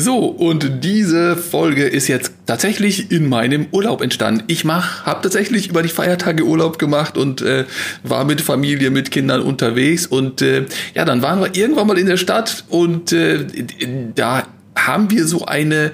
So, und diese Folge ist jetzt tatsächlich in meinem Urlaub entstanden. Ich mach, habe tatsächlich über die Feiertage Urlaub gemacht und äh, war mit Familie, mit Kindern unterwegs. Und äh, ja, dann waren wir irgendwann mal in der Stadt und äh, da haben wir so eine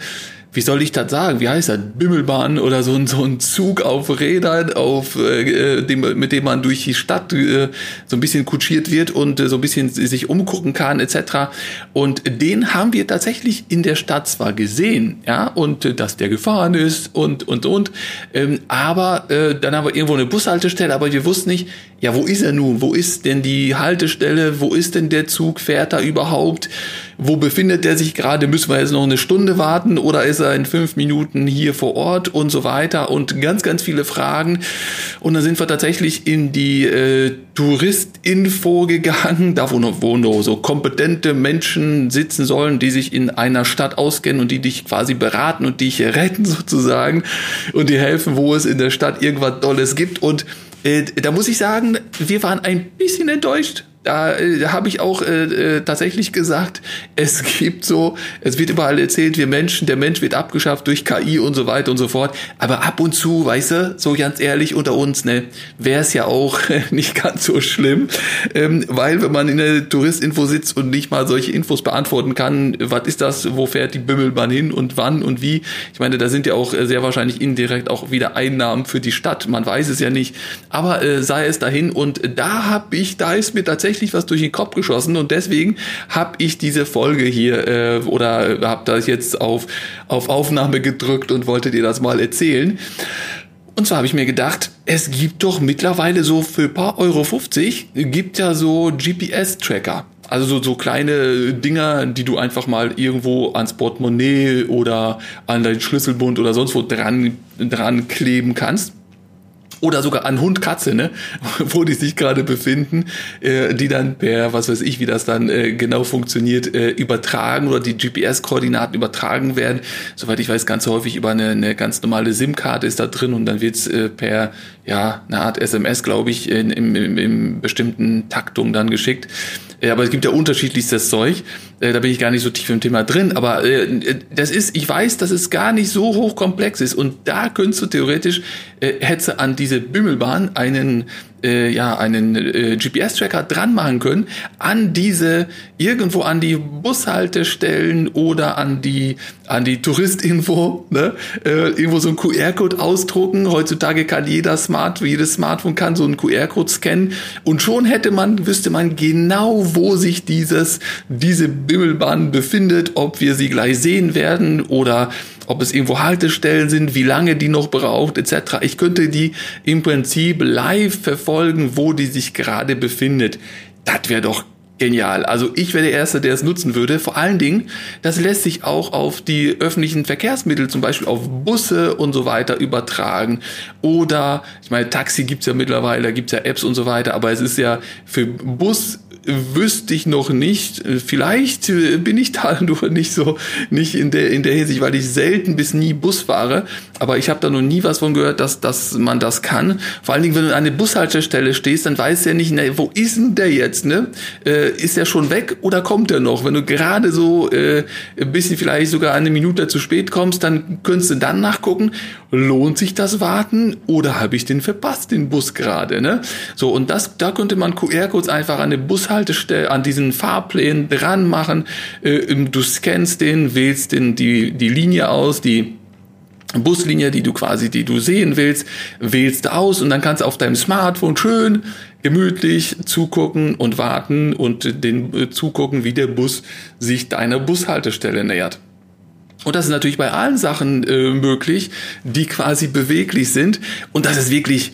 wie soll ich das sagen? Wie heißt das? Bimmelbahn oder so ein, so ein Zug auf Rädern, auf, äh, dem, mit dem man durch die Stadt äh, so ein bisschen kutschiert wird und äh, so ein bisschen sich umgucken kann, etc. Und den haben wir tatsächlich in der Stadt zwar gesehen, ja, und äh, dass der gefahren ist und, und, und, ähm, aber äh, dann haben wir irgendwo eine Bushaltestelle, aber wir wussten nicht, ja, wo ist er nun? Wo ist denn die Haltestelle? Wo ist denn der Zug? Fährt er überhaupt? Wo befindet er sich gerade? Müssen wir jetzt noch eine Stunde warten oder ist er in fünf Minuten hier vor Ort und so weiter? Und ganz, ganz viele Fragen. Und dann sind wir tatsächlich in die äh, Touristinfo gegangen, da wo noch, wo noch so kompetente Menschen sitzen sollen, die sich in einer Stadt auskennen und die dich quasi beraten und dich retten sozusagen und dir helfen, wo es in der Stadt irgendwas Tolles gibt. Und äh, da muss ich sagen, wir waren ein bisschen enttäuscht da äh, habe ich auch äh, äh, tatsächlich gesagt, es gibt so, es wird überall erzählt, wir Menschen, der Mensch wird abgeschafft durch KI und so weiter und so fort. Aber ab und zu, weißt du, so ganz ehrlich unter uns, ne, wäre es ja auch nicht ganz so schlimm, ähm, weil wenn man in der Touristinfo sitzt und nicht mal solche Infos beantworten kann, was ist das, wo fährt die Bimmelbahn hin und wann und wie, ich meine, da sind ja auch sehr wahrscheinlich indirekt auch wieder Einnahmen für die Stadt, man weiß es ja nicht, aber äh, sei es dahin und da habe ich, da ist mir tatsächlich tatsächlich was durch den Kopf geschossen und deswegen habe ich diese Folge hier äh, oder habe das jetzt auf, auf Aufnahme gedrückt und wollte dir das mal erzählen. Und zwar habe ich mir gedacht, es gibt doch mittlerweile so für paar Euro 50 gibt ja so GPS-Tracker. Also so, so kleine Dinger, die du einfach mal irgendwo ans Portemonnaie oder an deinen Schlüsselbund oder sonst wo dran, dran kleben kannst oder sogar an Hund, Katze, ne, wo die sich gerade befinden, äh, die dann per, was weiß ich, wie das dann äh, genau funktioniert, äh, übertragen oder die GPS-Koordinaten übertragen werden. Soweit ich weiß, ganz häufig über eine, eine ganz normale SIM-Karte ist da drin und dann wird's äh, per, ja, eine Art SMS, glaube ich, in, in, in, in bestimmten Taktung dann geschickt. Äh, aber es gibt ja unterschiedlichstes Zeug. Äh, da bin ich gar nicht so tief im Thema drin. Aber äh, das ist, ich weiß, dass es gar nicht so hochkomplex ist. Und da könntest du theoretisch, äh, hätte an diese Bimmelbahn einen äh, ja einen äh, GPS-Tracker dran machen können an diese irgendwo an die Bushaltestellen oder an die an die Touristinfo, ne? irgendwo so ein QR-Code ausdrucken. Heutzutage kann jeder Smart, jedes Smartphone kann so einen QR-Code scannen und schon hätte man, wüsste man genau, wo sich dieses diese Bimmelbahn befindet, ob wir sie gleich sehen werden oder ob es irgendwo Haltestellen sind, wie lange die noch braucht, etc. Ich könnte die im Prinzip live verfolgen, wo die sich gerade befindet. Das wäre doch genial. Also ich wäre der Erste, der es nutzen würde. Vor allen Dingen, das lässt sich auch auf die öffentlichen Verkehrsmittel, zum Beispiel auf Busse und so weiter übertragen. Oder, ich meine, Taxi gibt's ja mittlerweile, da gibt's ja Apps und so weiter, aber es ist ja für Bus wüsste ich noch nicht. Vielleicht bin ich da nur nicht so, nicht in der, in der Hinsicht, weil ich selten bis nie Bus fahre. Aber ich habe da noch nie was von gehört, dass, dass man das kann. Vor allen Dingen, wenn du an einer Bushaltestelle stehst, dann weißt du ja nicht, ne, wo ist denn der jetzt, ne? Äh, ist der schon weg oder kommt er noch? Wenn du gerade so äh, ein bisschen vielleicht sogar eine Minute zu spät kommst, dann könntest du dann nachgucken, lohnt sich das Warten oder habe ich den verpasst, den Bus gerade, ne? So, und das, da könnte man QR-Codes einfach an eine Bushaltestelle an diesen Fahrplänen dran machen. Äh, du scannst den, wählst den, die, die Linie aus, die Buslinie, die du quasi, die du sehen willst, wählst aus und dann kannst du auf deinem Smartphone schön gemütlich zugucken und warten und den äh, zugucken, wie der Bus sich deiner Bushaltestelle nähert. Und das ist natürlich bei allen Sachen äh, möglich, die quasi beweglich sind. Und das ist wirklich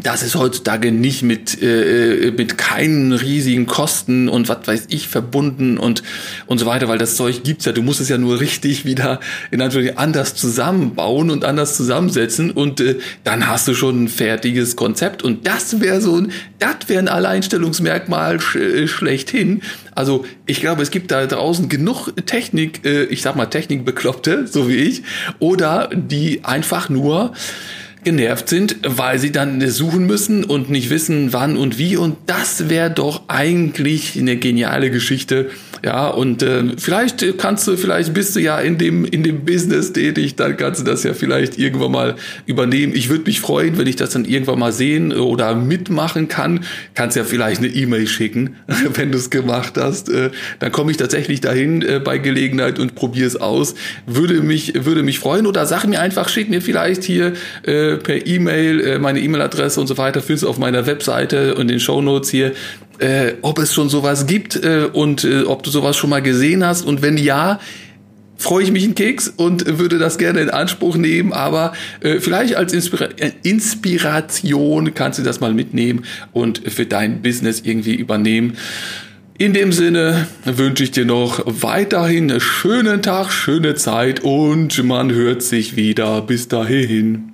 das ist heutzutage nicht mit, äh, mit keinen riesigen Kosten und was weiß ich verbunden und, und so weiter, weil das Zeug gibt's ja. Du musst es ja nur richtig wieder in Anführungszeichen anders zusammenbauen und anders zusammensetzen und äh, dann hast du schon ein fertiges Konzept und das wäre so ein, das wäre ein Alleinstellungsmerkmal sch äh, schlechthin. Also ich glaube, es gibt da draußen genug Technik, äh, ich sag mal Technikbekloppte, so wie ich, oder die einfach nur genervt sind, weil sie dann suchen müssen und nicht wissen, wann und wie. Und das wäre doch eigentlich eine geniale Geschichte, ja, und äh, vielleicht kannst du, vielleicht bist du ja in dem, in dem Business tätig, dann kannst du das ja vielleicht irgendwann mal übernehmen. Ich würde mich freuen, wenn ich das dann irgendwann mal sehen oder mitmachen kann. Kannst ja vielleicht eine E-Mail schicken, wenn du es gemacht hast. Äh, dann komme ich tatsächlich dahin äh, bei Gelegenheit und probiere es aus. Würde mich, würde mich freuen. Oder sag mir einfach, schick mir vielleicht hier äh, per E-Mail äh, meine E-Mail-Adresse und so weiter. Findest du auf meiner Webseite und den Show Notes hier äh, ob es schon sowas gibt äh, und äh, ob du sowas schon mal gesehen hast. Und wenn ja, freue ich mich einen Keks und würde das gerne in Anspruch nehmen, aber äh, vielleicht als Inspira äh, Inspiration kannst du das mal mitnehmen und für dein Business irgendwie übernehmen. In dem Sinne wünsche ich dir noch weiterhin einen schönen Tag, schöne Zeit und man hört sich wieder. Bis dahin.